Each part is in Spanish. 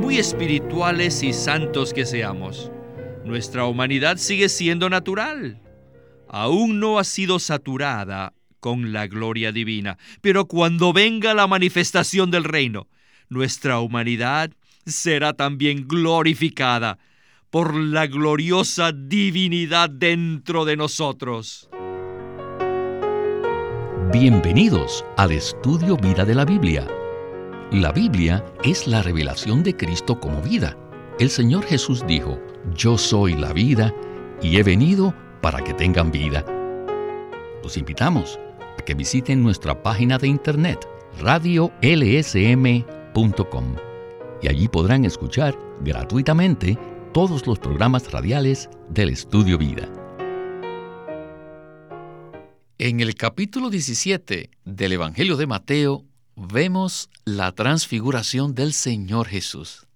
muy espirituales y santos que seamos, nuestra humanidad sigue siendo natural. Aún no ha sido saturada con la gloria divina, pero cuando venga la manifestación del reino, nuestra humanidad será también glorificada por la gloriosa divinidad dentro de nosotros. Bienvenidos al estudio Vida de la Biblia. La Biblia es la revelación de Cristo como vida. El Señor Jesús dijo, yo soy la vida y he venido para que tengan vida. Los invitamos a que visiten nuestra página de internet radiolsm.com y allí podrán escuchar gratuitamente todos los programas radiales del Estudio Vida. En el capítulo 17 del Evangelio de Mateo vemos la transfiguración del Señor Jesús.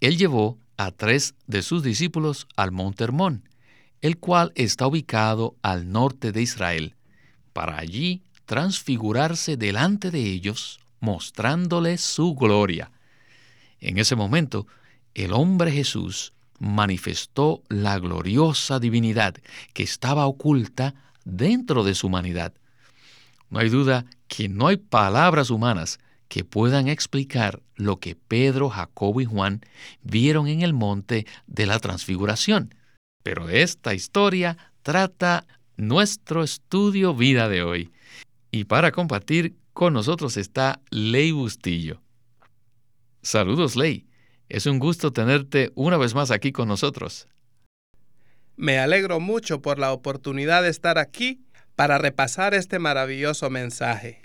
Él llevó a tres de sus discípulos al Monte Hermón, el cual está ubicado al norte de Israel, para allí transfigurarse delante de ellos, mostrándoles su gloria. En ese momento, el hombre Jesús manifestó la gloriosa divinidad que estaba oculta dentro de su humanidad. No hay duda que no hay palabras humanas que puedan explicar lo que Pedro, Jacobo y Juan vieron en el monte de la transfiguración. Pero esta historia trata nuestro estudio vida de hoy. Y para compartir con nosotros está Ley Bustillo. Saludos, Ley. Es un gusto tenerte una vez más aquí con nosotros. Me alegro mucho por la oportunidad de estar aquí para repasar este maravilloso mensaje.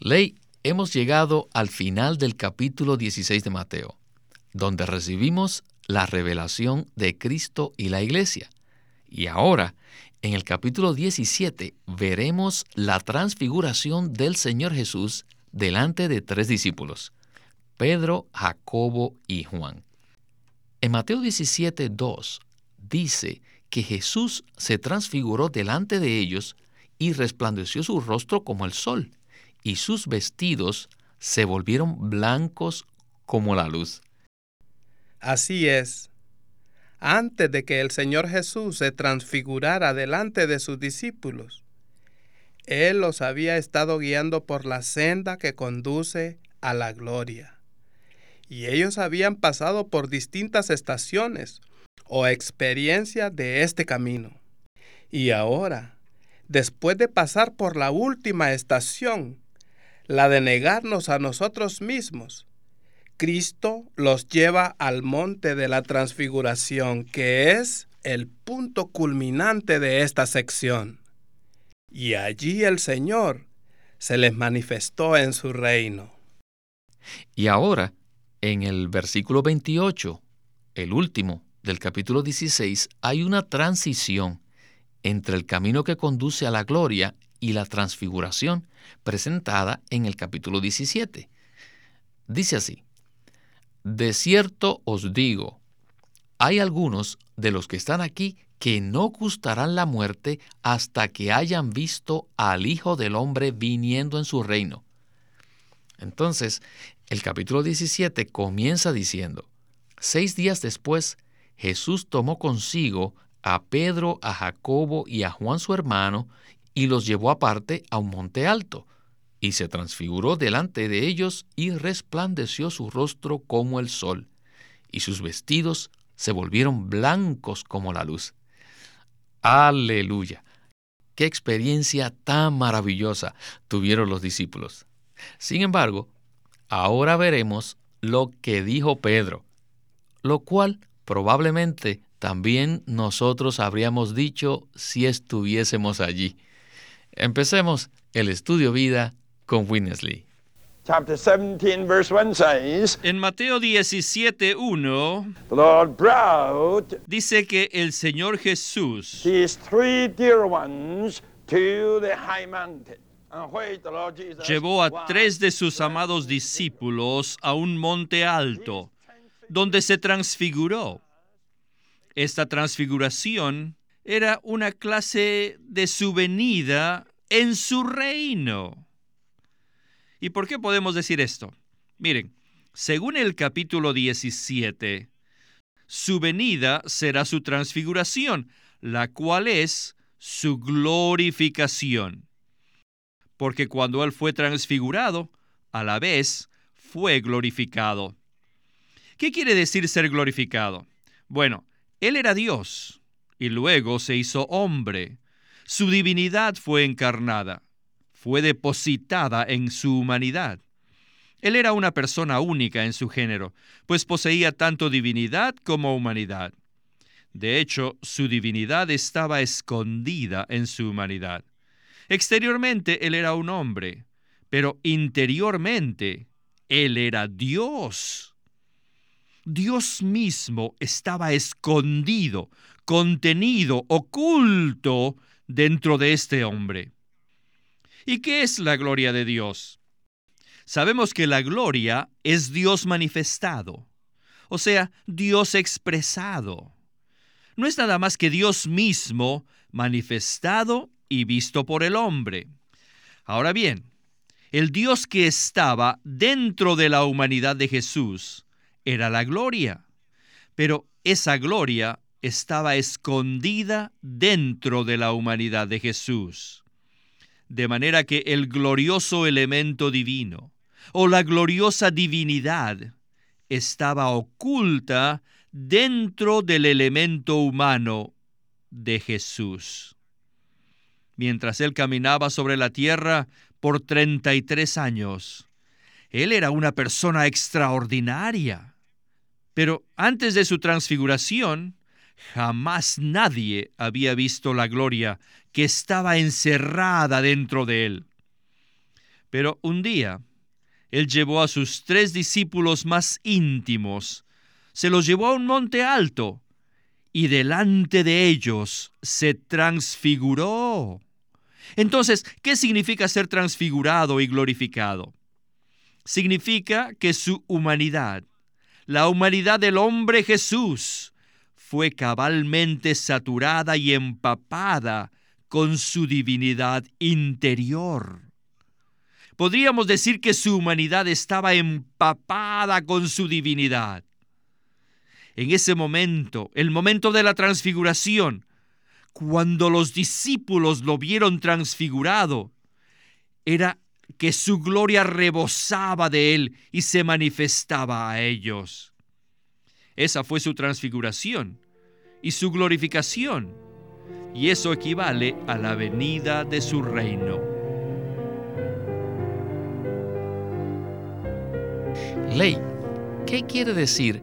Ley, hemos llegado al final del capítulo 16 de Mateo, donde recibimos la revelación de Cristo y la iglesia. Y ahora, en el capítulo 17, veremos la transfiguración del Señor Jesús delante de tres discípulos, Pedro, Jacobo y Juan. En Mateo 17, 2 dice que Jesús se transfiguró delante de ellos y resplandeció su rostro como el sol, y sus vestidos se volvieron blancos como la luz. Así es. Antes de que el Señor Jesús se transfigurara delante de sus discípulos, Él los había estado guiando por la senda que conduce a la gloria. Y ellos habían pasado por distintas estaciones o experiencia de este camino. Y ahora, después de pasar por la última estación, la de negarnos a nosotros mismos, Cristo los lleva al monte de la transfiguración, que es el punto culminante de esta sección. Y allí el Señor se les manifestó en su reino. Y ahora, en el versículo 28, el último, del capítulo 16 hay una transición entre el camino que conduce a la gloria y la transfiguración presentada en el capítulo 17. Dice así, De cierto os digo, hay algunos de los que están aquí que no gustarán la muerte hasta que hayan visto al Hijo del Hombre viniendo en su reino. Entonces, el capítulo 17 comienza diciendo, seis días después, Jesús tomó consigo a Pedro, a Jacobo y a Juan su hermano, y los llevó aparte a un monte alto, y se transfiguró delante de ellos y resplandeció su rostro como el sol, y sus vestidos se volvieron blancos como la luz. Aleluya. Qué experiencia tan maravillosa tuvieron los discípulos. Sin embargo, ahora veremos lo que dijo Pedro, lo cual probablemente también nosotros habríamos dicho si estuviésemos allí. Empecemos el estudio vida con Winnesley. En Mateo 17:1 dice que el Señor Jesús llevó a tres de sus amados discípulos a un monte alto donde se transfiguró. Esta transfiguración era una clase de su venida en su reino. ¿Y por qué podemos decir esto? Miren, Según el capítulo 17, su venida será su transfiguración, la cual es su glorificación. Porque cuando Él fue transfigurado, a la vez fue glorificado. ¿Qué quiere decir ser glorificado? Bueno, Él era Dios y luego se hizo hombre. Su divinidad fue encarnada, fue depositada en su humanidad. Él era una persona única en su género, pues poseía tanto divinidad como humanidad. De hecho, su divinidad estaba escondida en su humanidad. Exteriormente Él era un hombre, pero interiormente Él era Dios. Dios mismo estaba escondido, contenido, oculto dentro de este hombre. ¿Y qué es la gloria de Dios? Sabemos que la gloria es Dios manifestado, o sea, Dios expresado. No es nada más que Dios mismo manifestado y visto por el hombre. Ahora bien, el Dios que estaba dentro de la humanidad de Jesús era la gloria, pero esa gloria estaba escondida dentro de la humanidad de Jesús. De manera que el glorioso elemento divino, o la gloriosa divinidad estaba oculta dentro del elemento humano de Jesús. Mientras él caminaba sobre la tierra por 33 años, él era una persona extraordinaria. Pero antes de su transfiguración, jamás nadie había visto la gloria que estaba encerrada dentro de él. Pero un día, él llevó a sus tres discípulos más íntimos, se los llevó a un monte alto, y delante de ellos se transfiguró. Entonces, ¿qué significa ser transfigurado y glorificado? Significa que su humanidad, la humanidad del hombre Jesús, fue cabalmente saturada y empapada con su divinidad interior. Podríamos decir que su humanidad estaba empapada con su divinidad. En ese momento, el momento de la transfiguración, cuando los discípulos lo vieron transfigurado, era que su gloria rebosaba de él y se manifestaba a ellos. Esa fue su transfiguración y su glorificación, y eso equivale a la venida de su reino. Ley, ¿qué quiere decir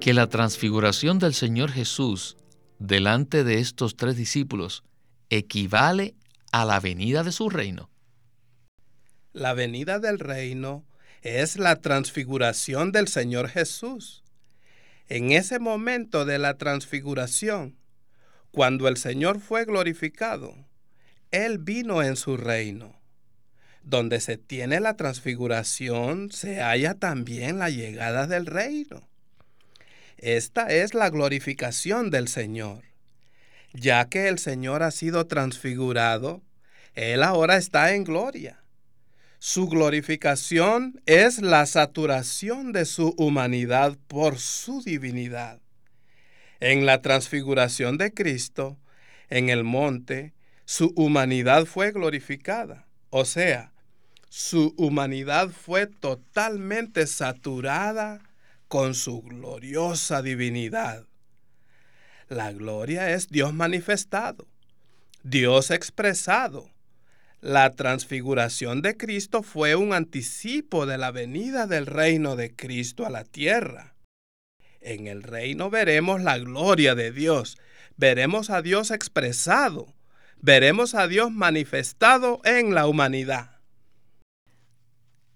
que la transfiguración del Señor Jesús delante de estos tres discípulos equivale a la venida de su reino? La venida del reino es la transfiguración del Señor Jesús. En ese momento de la transfiguración, cuando el Señor fue glorificado, Él vino en su reino. Donde se tiene la transfiguración, se halla también la llegada del reino. Esta es la glorificación del Señor. Ya que el Señor ha sido transfigurado, Él ahora está en gloria. Su glorificación es la saturación de su humanidad por su divinidad. En la transfiguración de Cristo, en el monte, su humanidad fue glorificada, o sea, su humanidad fue totalmente saturada con su gloriosa divinidad. La gloria es Dios manifestado, Dios expresado. La transfiguración de Cristo fue un anticipo de la venida del reino de Cristo a la tierra. En el reino veremos la gloria de Dios, veremos a Dios expresado, veremos a Dios manifestado en la humanidad.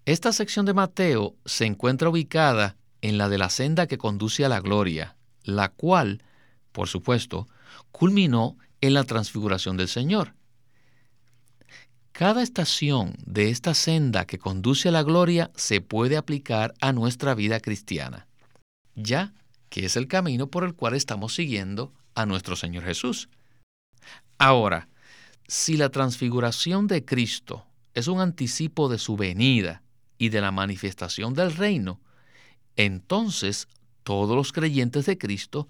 Esta sección de Mateo se encuentra ubicada en la de la senda que conduce a la gloria, la cual, por supuesto, culminó en la transfiguración del Señor. Cada estación de esta senda que conduce a la gloria se puede aplicar a nuestra vida cristiana, ya que es el camino por el cual estamos siguiendo a nuestro Señor Jesús. Ahora, si la transfiguración de Cristo es un anticipo de su venida y de la manifestación del reino, entonces todos los creyentes de Cristo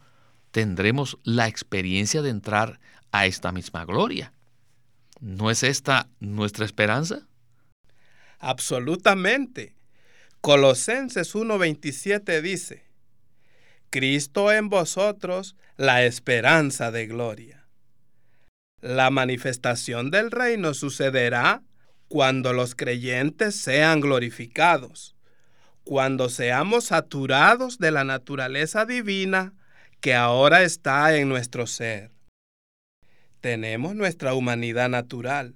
tendremos la experiencia de entrar a esta misma gloria. ¿No es esta nuestra esperanza? Absolutamente. Colosenses 1:27 dice, Cristo en vosotros, la esperanza de gloria. La manifestación del reino sucederá cuando los creyentes sean glorificados, cuando seamos saturados de la naturaleza divina que ahora está en nuestro ser. Tenemos nuestra humanidad natural.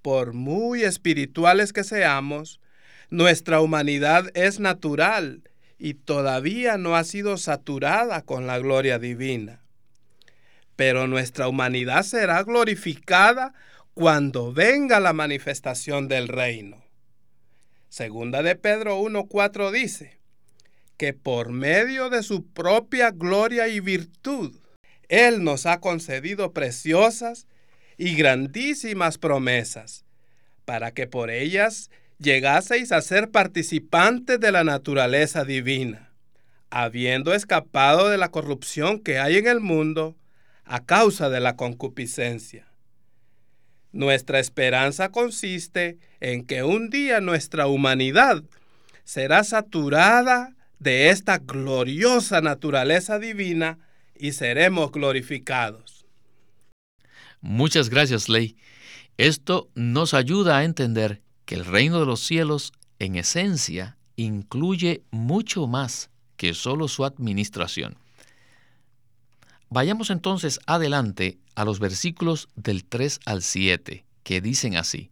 Por muy espirituales que seamos, nuestra humanidad es natural y todavía no ha sido saturada con la gloria divina. Pero nuestra humanidad será glorificada cuando venga la manifestación del reino. Segunda de Pedro 1.4 dice que por medio de su propia gloria y virtud, Él nos ha concedido preciosas y grandísimas promesas, para que por ellas llegaseis a ser participantes de la naturaleza divina, habiendo escapado de la corrupción que hay en el mundo a causa de la concupiscencia. Nuestra esperanza consiste en que un día nuestra humanidad será saturada de esta gloriosa naturaleza divina y seremos glorificados. Muchas gracias, Ley. Esto nos ayuda a entender que el reino de los cielos, en esencia, incluye mucho más que solo su administración. Vayamos entonces adelante a los versículos del 3 al 7, que dicen así.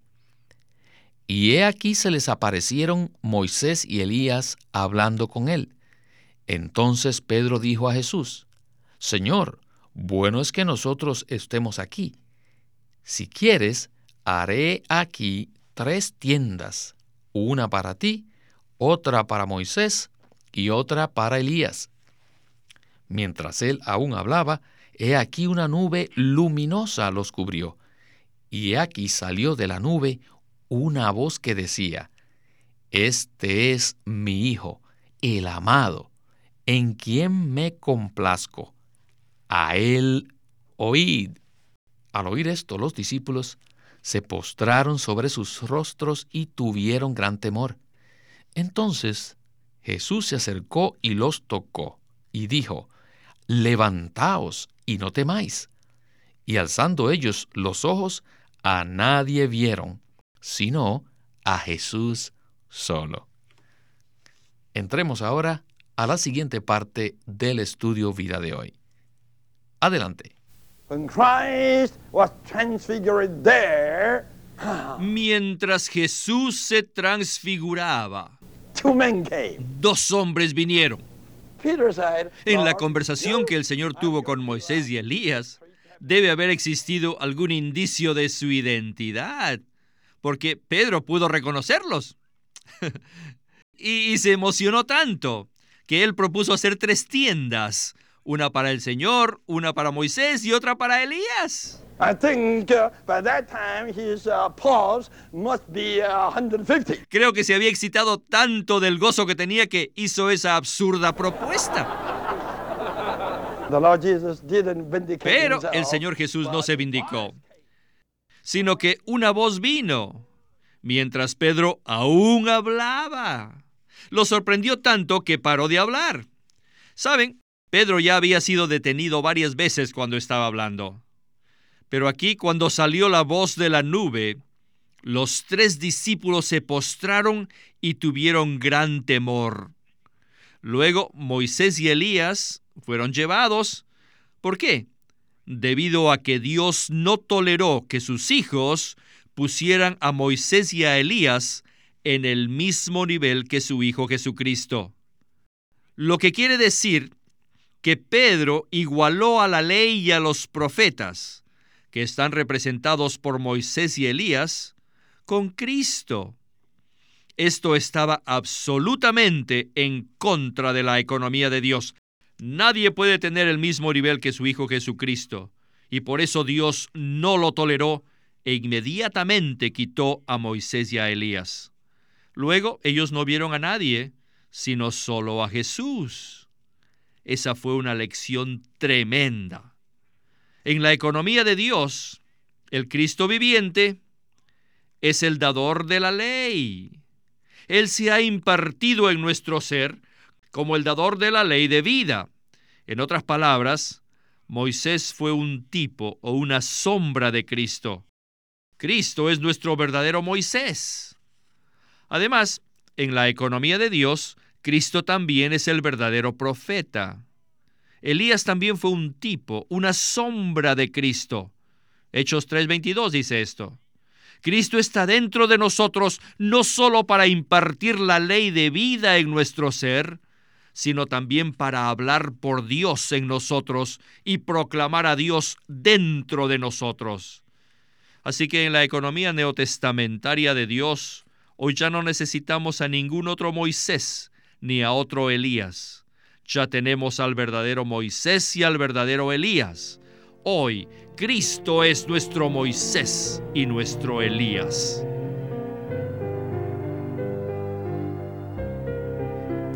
Y he aquí se les aparecieron Moisés y Elías hablando con él. Entonces Pedro dijo a Jesús, Señor, bueno es que nosotros estemos aquí. Si quieres, haré aquí tres tiendas, una para ti, otra para Moisés y otra para Elías. Mientras él aún hablaba, he aquí una nube luminosa los cubrió, y he aquí salió de la nube una voz que decía, Este es mi Hijo, el amado, en quien me complazco. A él oíd. Al oír esto, los discípulos se postraron sobre sus rostros y tuvieron gran temor. Entonces Jesús se acercó y los tocó, y dijo, levantaos y no temáis. Y alzando ellos los ojos, a nadie vieron, sino a Jesús solo. Entremos ahora a la siguiente parte del estudio vida de hoy. Adelante. Mientras Jesús se transfiguraba, dos hombres vinieron en la conversación que el Señor tuvo con Moisés y Elías, debe haber existido algún indicio de su identidad, porque Pedro pudo reconocerlos. y, se emocionó tanto que él propuso hacer tres tiendas, una para el Señor, una para Moisés y otra para Elías. Creo que se había excitado tanto del gozo que tenía que hizo esa absurda propuesta. Pero el Señor Jesús no se vindicó, sino que una voz vino mientras Pedro aún hablaba. Lo sorprendió tanto que paró de hablar. Saben, Pedro ya había sido detenido varias veces cuando estaba hablando. Pero aquí cuando salió la voz de la nube, los tres discípulos se postraron y tuvieron gran temor. Luego Moisés y Elías fueron llevados. ¿Por qué? Debido a que Dios no toleró que sus hijos pusieran a Moisés y a Elías en el mismo nivel que su Hijo Jesucristo. Lo que quiere decir que Pedro igualó a la ley y a los profetas, que están representados por Moisés y Elías, con Cristo. Esto estaba absolutamente en contra de la economía de Dios. Nadie puede tener el mismo nivel que su Hijo Jesucristo, y por eso Dios no lo toleró e inmediatamente quitó a Moisés y a Elías. Luego ellos no vieron a nadie, sino solo a Jesús. Esa fue una lección tremenda. En la economía de Dios, el Cristo viviente es el dador de la ley. Él se ha impartido en nuestro ser como el dador de la ley de vida. En otras palabras, Moisés fue un tipo o una sombra de Cristo. Cristo es nuestro verdadero Moisés. Además, en la economía de Dios, Cristo también es el verdadero profeta. Elías también fue un tipo, una sombra de Cristo. Hechos 3:22 dice esto. Cristo está dentro de nosotros no solo para impartir la ley de vida en nuestro ser, sino también para hablar por Dios en nosotros y proclamar a Dios dentro de nosotros. Así que en la economía neotestamentaria de Dios, hoy ya no necesitamos a ningún otro Moisés ni a otro Elías. Ya tenemos al verdadero Moisés y al verdadero Elías. Hoy Cristo es nuestro Moisés y nuestro Elías.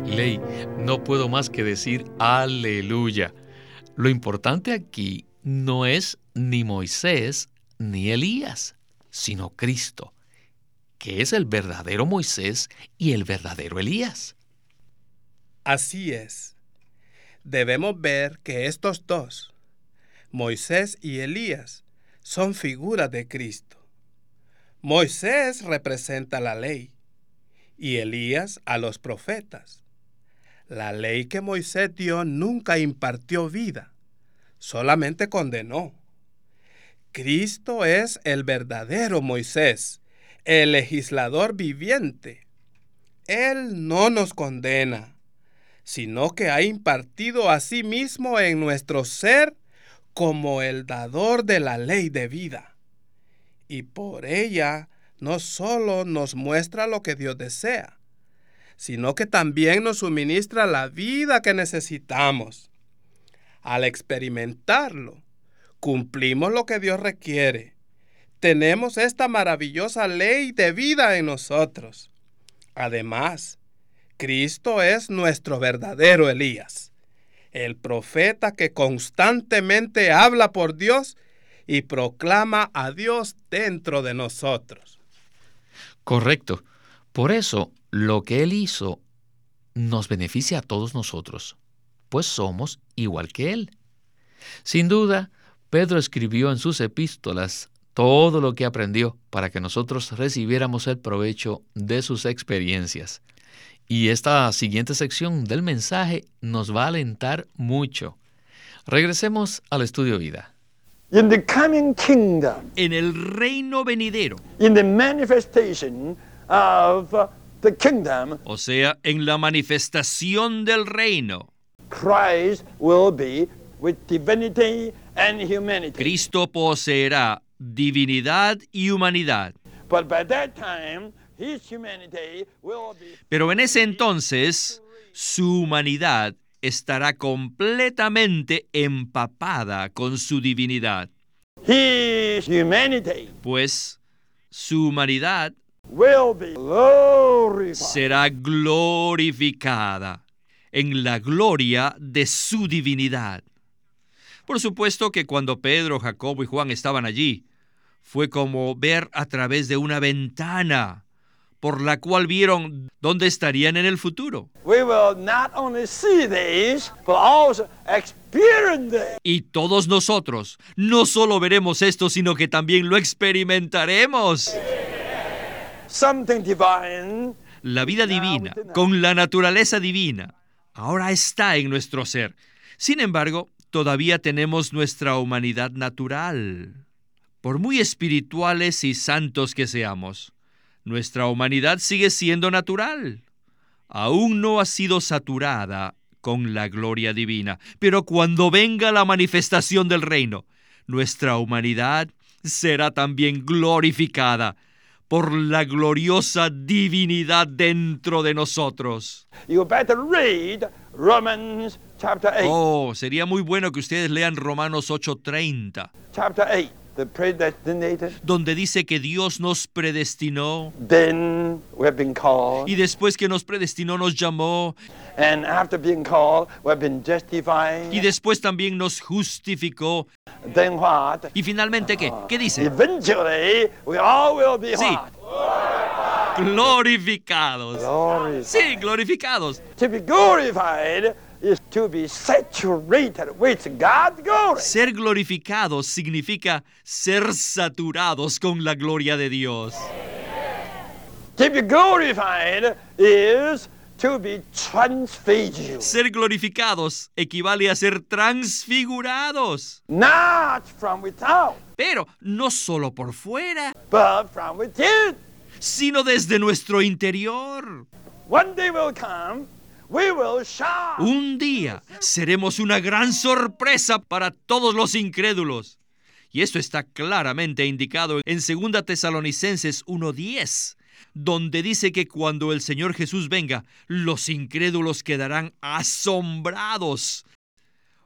Ley, no puedo más que decir aleluya. Lo importante aquí no es ni Moisés ni Elías, sino Cristo, que es el verdadero Moisés y el verdadero Elías. Así es. Debemos ver que estos dos, Moisés y Elías, son figuras de Cristo. Moisés representa la ley y Elías a los profetas. La ley que Moisés dio nunca impartió vida, solamente condenó. Cristo es el verdadero Moisés, el legislador viviente. Él no nos condena, sino que ha impartido a sí mismo en nuestro ser como el dador de la ley de vida. Y por ella no solo nos muestra lo que Dios desea, sino que también nos suministra la vida que necesitamos. Al experimentarlo, cumplimos lo que Dios requiere. Tenemos esta maravillosa ley de vida en nosotros. Además, Cristo es nuestro verdadero Elías, el profeta que constantemente habla por Dios y proclama a Dios dentro de nosotros. Correcto. Por eso lo que Él hizo nos beneficia a todos nosotros, pues somos igual que Él. Sin duda, Pedro escribió en sus epístolas todo lo que aprendió para que nosotros recibiéramos el provecho de sus experiencias. Y esta siguiente sección del mensaje nos va a alentar mucho. Regresemos al estudio vida. In the coming kingdom, En el reino venidero, in the manifestation of the kingdom, o sea, en la manifestación del reino, Christ will be with divinity and humanity. Cristo poseerá divinidad y humanidad. But by that time, Pero en ese entonces, su humanidad estará completamente empapada con su divinidad, pues su humanidad será glorificada en la gloria de su divinidad. Por supuesto que cuando Pedro, Jacobo y Juan estaban allí, fue como ver a través de una ventana por la cual vieron dónde estarían en el futuro. We will not only see these, but also experience them. Y todos nosotros no solo veremos esto, sino que también lo experimentaremos. La vida divina, con la naturaleza divina, ahora está en nuestro ser. Sin embargo, todavía tenemos nuestra humanidad natural. Por muy espirituales y santos que seamos, nuestra humanidad sigue siendo natural. Aún no ha sido saturada con la gloria divina, pero cuando venga la manifestación del reino, nuestra humanidad será también glorificada por la gloriosa divinidad dentro de nosotros. You better read Romans chapter 8. Oh, sería muy bueno que ustedes lean Romanos 8:30. Chapter 8. the predestinated. donde dice que Dios nos predestinó Then we have been called. y después que nos predestinó nos llamó And after being called, we have been justified. y después también nos justificó Then what? y finalmente qué? ¿Qué dice? Eventually, we all will be Sí. Glorificados. Glorified. Sí, glorificados. To be glorified is to be saturated with God's glory. Ser glorificados significa ser saturados con la gloria de Dios. To be glorified is to be transfigured. Ser glorificados equivale a ser transfigurados, Not from without, pero no solo por fuera, but from within. sino desde nuestro interior. One day will come. Un día seremos una gran sorpresa para todos los incrédulos. Y esto está claramente indicado en 2 Tesalonicenses 1.10, donde dice que cuando el Señor Jesús venga, los incrédulos quedarán asombrados.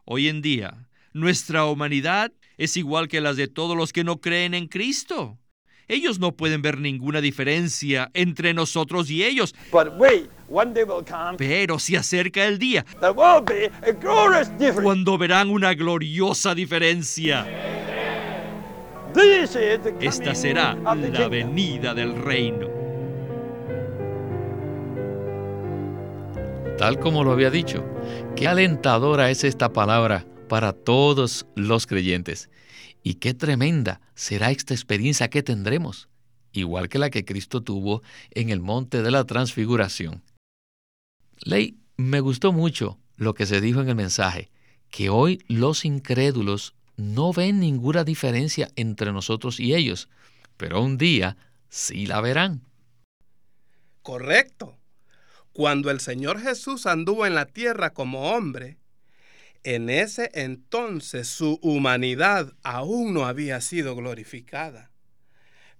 Hoy en día, nuestra humanidad es igual que las de todos los que no creen en Cristo. Ellos no pueden ver ninguna diferencia entre nosotros y ellos, But wait, one day will come, pero se acerca el día there will be a glorious difference. cuando verán una gloriosa diferencia. This is the Esta será of the la kingdom. venida del reino. Tal como lo había dicho, qué alentadora es esta palabra para todos los creyentes. Y qué tremenda será esta experiencia que tendremos, igual que la que Cristo tuvo en el monte de la transfiguración. Ley, me gustó mucho lo que se dijo en el mensaje, que hoy los incrédulos no ven ninguna diferencia entre nosotros y ellos, pero un día sí la verán. Correcto. Cuando el Señor Jesús anduvo en la tierra como hombre, en ese entonces su humanidad aún no había sido glorificada.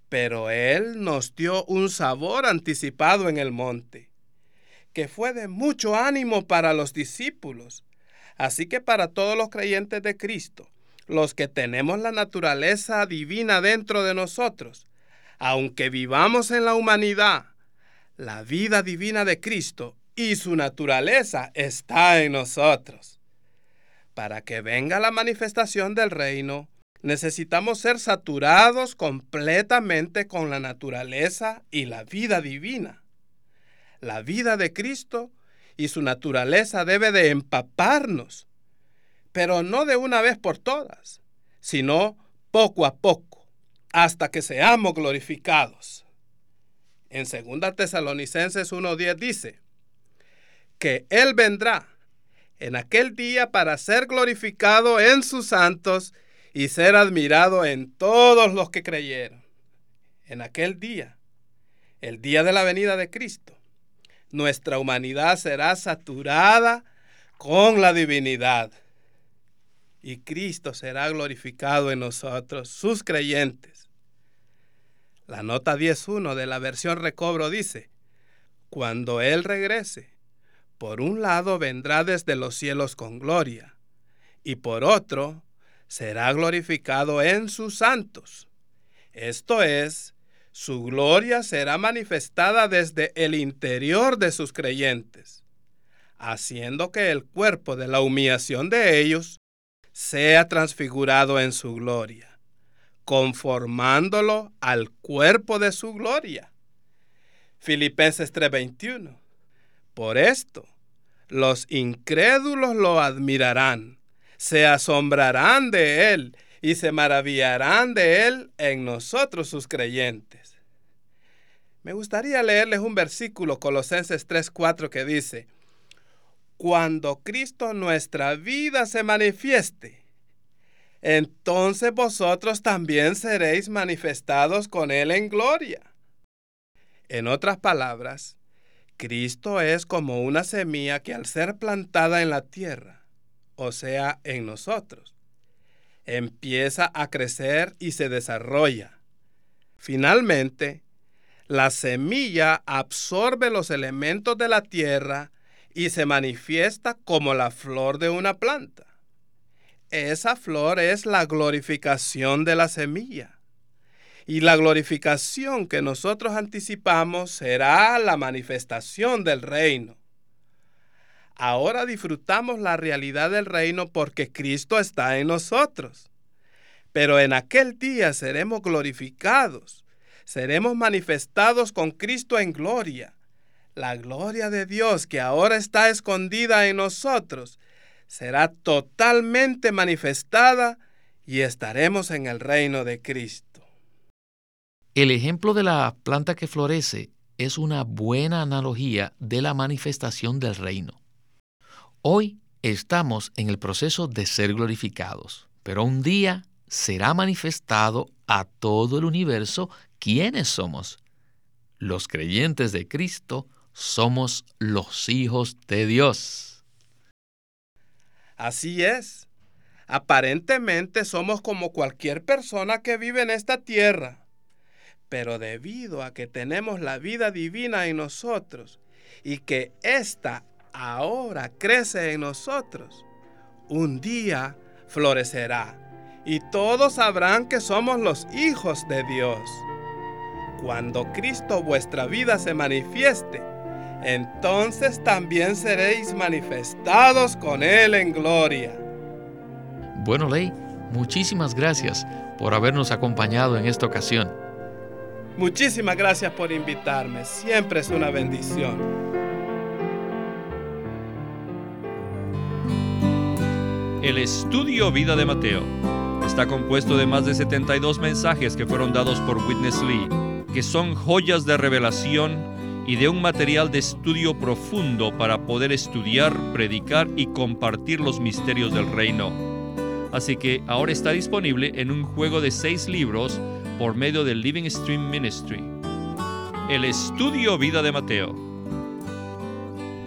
Pero Él nos dio un sabor anticipado en el monte, que fue de mucho ánimo para los discípulos, así que para todos los creyentes de Cristo, los que tenemos la naturaleza divina dentro de nosotros, aunque vivamos en la humanidad, la vida divina de Cristo y su naturaleza está en nosotros. Para que venga la manifestación del reino, necesitamos ser saturados completamente con la naturaleza y la vida divina. La vida de Cristo y su naturaleza debe de empaparnos, pero no de una vez por todas, sino poco a poco, hasta que seamos glorificados. En 2 Tesalonicenses 1.10 dice que Él vendrá en aquel día para ser glorificado en sus santos y ser admirado en todos los que creyeron. En aquel día, el día de la venida de Cristo, nuestra humanidad será saturada con la divinidad y Cristo será glorificado en nosotros, sus creyentes. La nota 10.1 de la versión recobro dice, cuando Él regrese, por un lado vendrá desde los cielos con gloria, y por otro será glorificado en sus santos. Esto es, su gloria será manifestada desde el interior de sus creyentes, haciendo que el cuerpo de la humillación de ellos sea transfigurado en su gloria, conformándolo al cuerpo de su gloria. Filipenses 3:21. Por esto, los incrédulos lo admirarán, se asombrarán de él y se maravillarán de él en nosotros sus creyentes. Me gustaría leerles un versículo, Colosenses 3:4, que dice, Cuando Cristo nuestra vida se manifieste, entonces vosotros también seréis manifestados con Él en gloria. En otras palabras, Cristo es como una semilla que al ser plantada en la tierra, o sea, en nosotros, empieza a crecer y se desarrolla. Finalmente, la semilla absorbe los elementos de la tierra y se manifiesta como la flor de una planta. Esa flor es la glorificación de la semilla. Y la glorificación que nosotros anticipamos será la manifestación del reino. Ahora disfrutamos la realidad del reino porque Cristo está en nosotros. Pero en aquel día seremos glorificados, seremos manifestados con Cristo en gloria. La gloria de Dios que ahora está escondida en nosotros será totalmente manifestada y estaremos en el reino de Cristo. El ejemplo de la planta que florece es una buena analogía de la manifestación del reino. Hoy estamos en el proceso de ser glorificados, pero un día será manifestado a todo el universo quiénes somos. Los creyentes de Cristo somos los hijos de Dios. Así es. Aparentemente somos como cualquier persona que vive en esta tierra. Pero debido a que tenemos la vida divina en nosotros y que ésta ahora crece en nosotros, un día florecerá y todos sabrán que somos los hijos de Dios. Cuando Cristo vuestra vida se manifieste, entonces también seréis manifestados con Él en gloria. Bueno, Ley, muchísimas gracias por habernos acompañado en esta ocasión. Muchísimas gracias por invitarme, siempre es una bendición. El estudio Vida de Mateo está compuesto de más de 72 mensajes que fueron dados por Witness Lee, que son joyas de revelación y de un material de estudio profundo para poder estudiar, predicar y compartir los misterios del reino. Así que ahora está disponible en un juego de seis libros por medio del Living Stream Ministry. El estudio Vida de Mateo.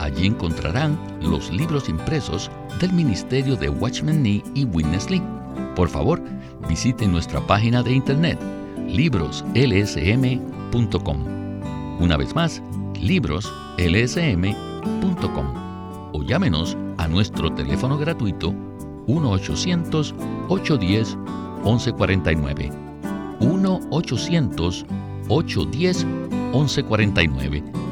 Allí encontrarán los libros impresos del Ministerio de Watchman Nee y Witness Lee. Por favor, visiten nuestra página de internet libroslsm.com una vez más, libroslsm.com o llámenos a nuestro teléfono gratuito 1-800-810-1149. 1-800-810-1149